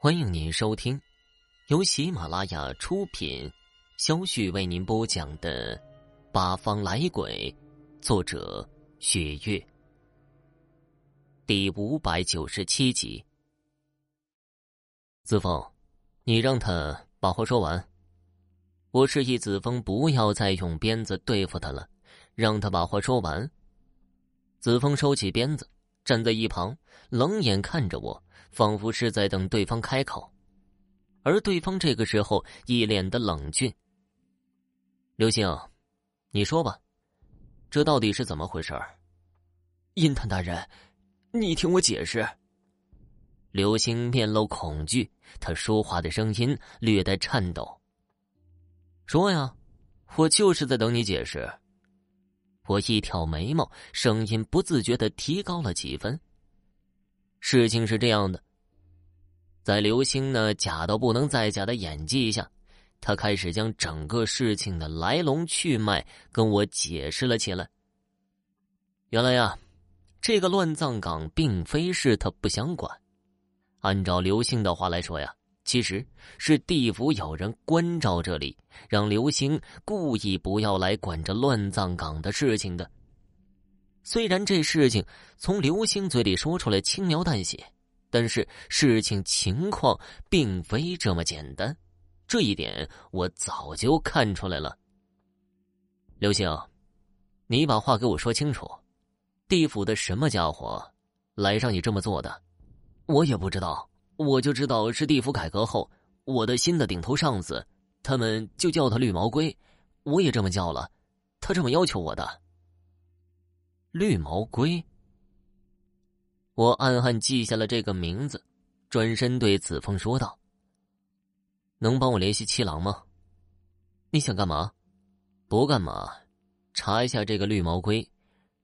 欢迎您收听由喜马拉雅出品、肖旭为您播讲的《八方来鬼》，作者雪月，第五百九十七集。子枫，你让他把话说完。我示意子枫不要再用鞭子对付他了，让他把话说完。子枫收起鞭子，站在一旁，冷眼看着我。仿佛是在等对方开口，而对方这个时候一脸的冷峻。刘星，你说吧，这到底是怎么回事？阴探大人，你听我解释。刘星面露恐惧，他说话的声音略带颤抖。说呀，我就是在等你解释。我一挑眉毛，声音不自觉的提高了几分。事情是这样的，在刘星呢假到不能再假的演技下，他开始将整个事情的来龙去脉跟我解释了起来。原来呀，这个乱葬岗并非是他不想管，按照刘星的话来说呀，其实是地府有人关照这里，让刘星故意不要来管这乱葬岗的事情的。虽然这事情从刘星嘴里说出来轻描淡写，但是事情情况并非这么简单，这一点我早就看出来了。刘星，你把话给我说清楚，地府的什么家伙来让你这么做的？我也不知道，我就知道是地府改革后我的新的顶头上司，他们就叫他绿毛龟，我也这么叫了，他这么要求我的。绿毛龟，我暗暗记下了这个名字，转身对子枫说道：“能帮我联系七郎吗？你想干嘛？不干嘛，查一下这个绿毛龟，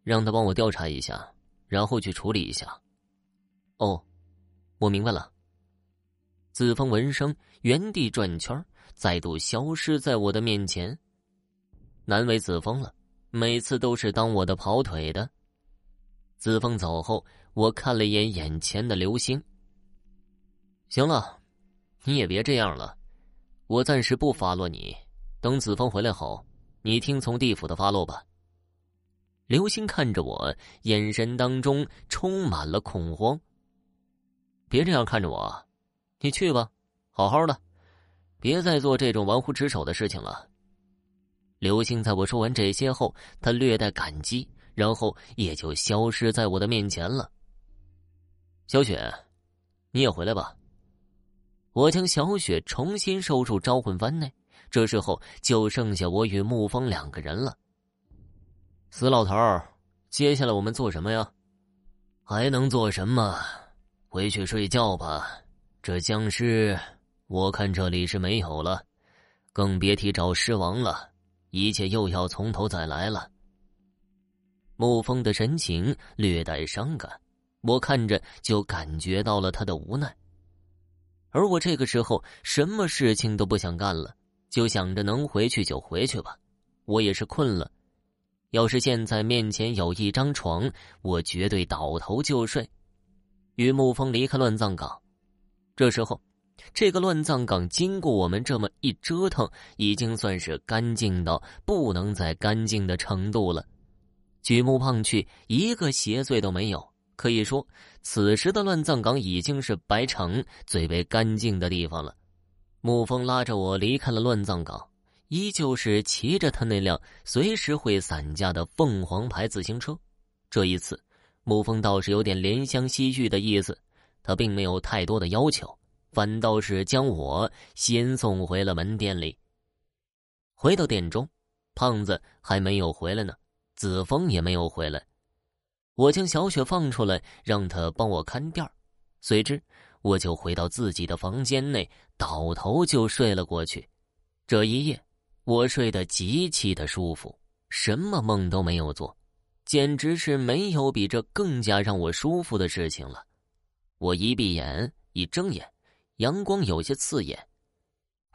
让他帮我调查一下，然后去处理一下。”哦，我明白了。子枫闻声原地转圈，再度消失在我的面前。难为子枫了。每次都是当我的跑腿的。子枫走后，我看了一眼眼前的刘星。行了，你也别这样了，我暂时不发落你。等子枫回来后，你听从地府的发落吧。刘星看着我，眼神当中充满了恐慌。别这样看着我，你去吧，好好的，别再做这种玩忽职守的事情了。刘星在我说完这些后，他略带感激，然后也就消失在我的面前了。小雪，你也回来吧。我将小雪重新收入招魂幡内，这时候就剩下我与沐风两个人了。死老头儿，接下来我们做什么呀？还能做什么？回去睡觉吧。这僵尸，我看这里是没有了，更别提找尸王了。一切又要从头再来了。沐风的神情略带伤感，我看着就感觉到了他的无奈。而我这个时候什么事情都不想干了，就想着能回去就回去吧。我也是困了，要是现在面前有一张床，我绝对倒头就睡。与沐风离开乱葬岗，这时候。这个乱葬岗经过我们这么一折腾，已经算是干净到不能再干净的程度了。举目望去，一个邪祟都没有。可以说，此时的乱葬岗已经是白城最为干净的地方了。沐风拉着我离开了乱葬岗，依旧是骑着他那辆随时会散架的凤凰牌自行车。这一次，沐风倒是有点怜香惜玉的意思，他并没有太多的要求。反倒是将我先送回了门店里。回到店中，胖子还没有回来呢，子枫也没有回来。我将小雪放出来，让她帮我看店随之，我就回到自己的房间内，倒头就睡了过去。这一夜，我睡得极其的舒服，什么梦都没有做，简直是没有比这更加让我舒服的事情了。我一闭眼，一睁眼。阳光有些刺眼，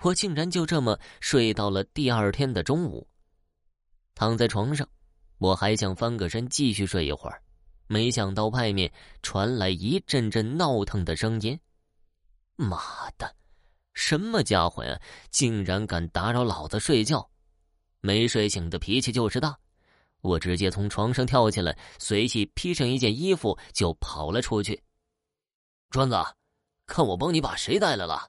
我竟然就这么睡到了第二天的中午。躺在床上，我还想翻个身继续睡一会儿，没想到外面传来一阵阵闹腾的声音。妈的，什么家伙呀！竟然敢打扰老子睡觉！没睡醒的脾气就是大，我直接从床上跳起来，随即披上一件衣服就跑了出去。专子，看我帮你把谁带来了？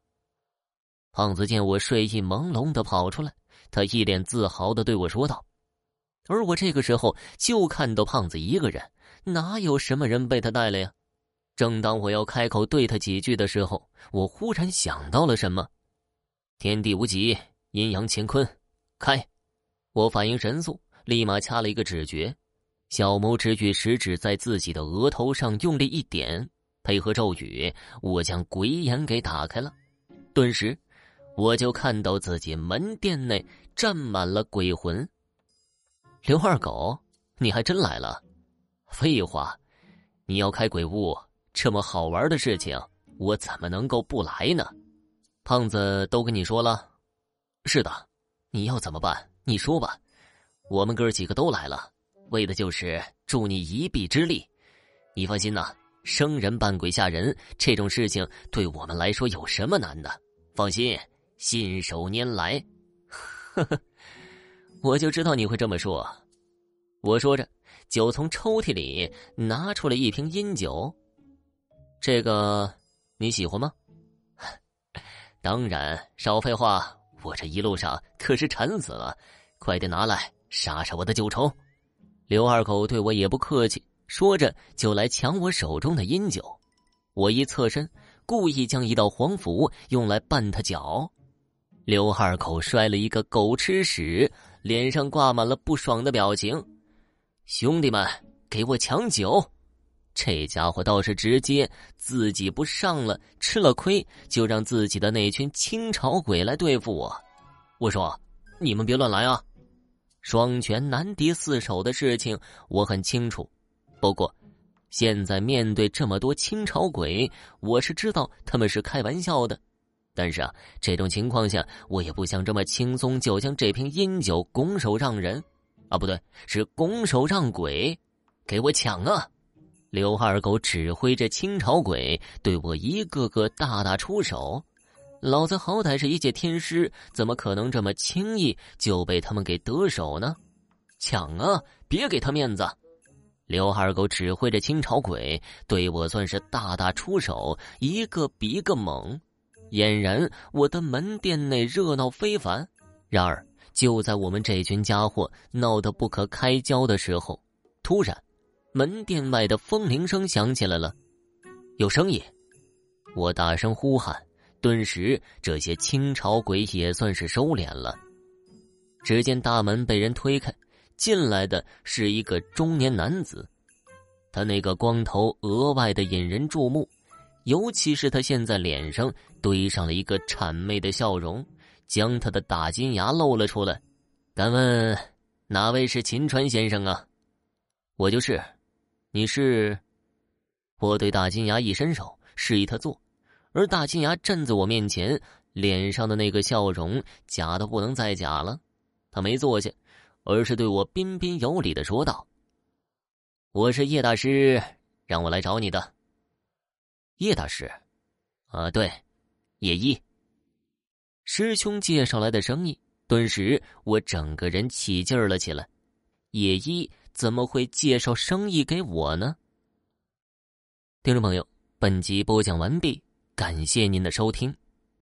胖子见我睡意朦胧的跑出来，他一脸自豪的对我说道。而我这个时候就看到胖子一个人，哪有什么人被他带来呀？正当我要开口对他几句的时候，我忽然想到了什么：天地无极，阴阳乾坤，开！我反应神速，立马掐了一个指诀，小拇指与食指在自己的额头上用力一点，配合咒语，我将鬼眼给打开了。顿时，我就看到自己门店内站满了鬼魂。刘二狗，你还真来了！废话，你要开鬼屋，这么好玩的事情，我怎么能够不来呢？胖子都跟你说了，是的，你要怎么办？你说吧，我们哥几个都来了，为的就是助你一臂之力。你放心呐，生人扮鬼吓人这种事情，对我们来说有什么难的？放心，信手拈来。呵呵。我就知道你会这么说，我说着，就从抽屉里拿出了一瓶阴酒。这个你喜欢吗？当然，少废话，我这一路上可是馋死了，快点拿来杀杀我的酒虫。刘二狗对我也不客气，说着就来抢我手中的阴酒。我一侧身，故意将一道黄符用来绊他脚。刘二口摔了一个狗吃屎。脸上挂满了不爽的表情，兄弟们，给我抢酒！这家伙倒是直接，自己不上了，吃了亏，就让自己的那群清朝鬼来对付我。我说：“你们别乱来啊！双拳难敌四手的事情我很清楚，不过现在面对这么多清朝鬼，我是知道他们是开玩笑的。”但是啊，这种情况下，我也不想这么轻松就将这瓶阴酒拱手让人，啊，不对，是拱手让鬼，给我抢啊！刘二狗指挥着清朝鬼对我一个个大打出手，老子好歹是一介天师，怎么可能这么轻易就被他们给得手呢？抢啊！别给他面子！刘二狗指挥着清朝鬼对我算是大打出手，一个比一个猛。俨然，我的门店内热闹非凡。然而，就在我们这群家伙闹得不可开交的时候，突然，门店外的风铃声响起来了。有声音！我大声呼喊，顿时这些清朝鬼也算是收敛了。只见大门被人推开，进来的是一个中年男子，他那个光头额外的引人注目。尤其是他现在脸上堆上了一个谄媚的笑容，将他的大金牙露了出来。敢问哪位是秦川先生啊？我就是。你是？我对大金牙一伸手，示意他坐。而大金牙站在我面前，脸上的那个笑容假的不能再假了。他没坐下，而是对我彬彬有礼的说道：“我是叶大师，让我来找你的。”叶大师，啊，对，叶一师兄介绍来的生意，顿时我整个人起劲儿了起来。叶一怎么会介绍生意给我呢？听众朋友，本集播讲完毕，感谢您的收听。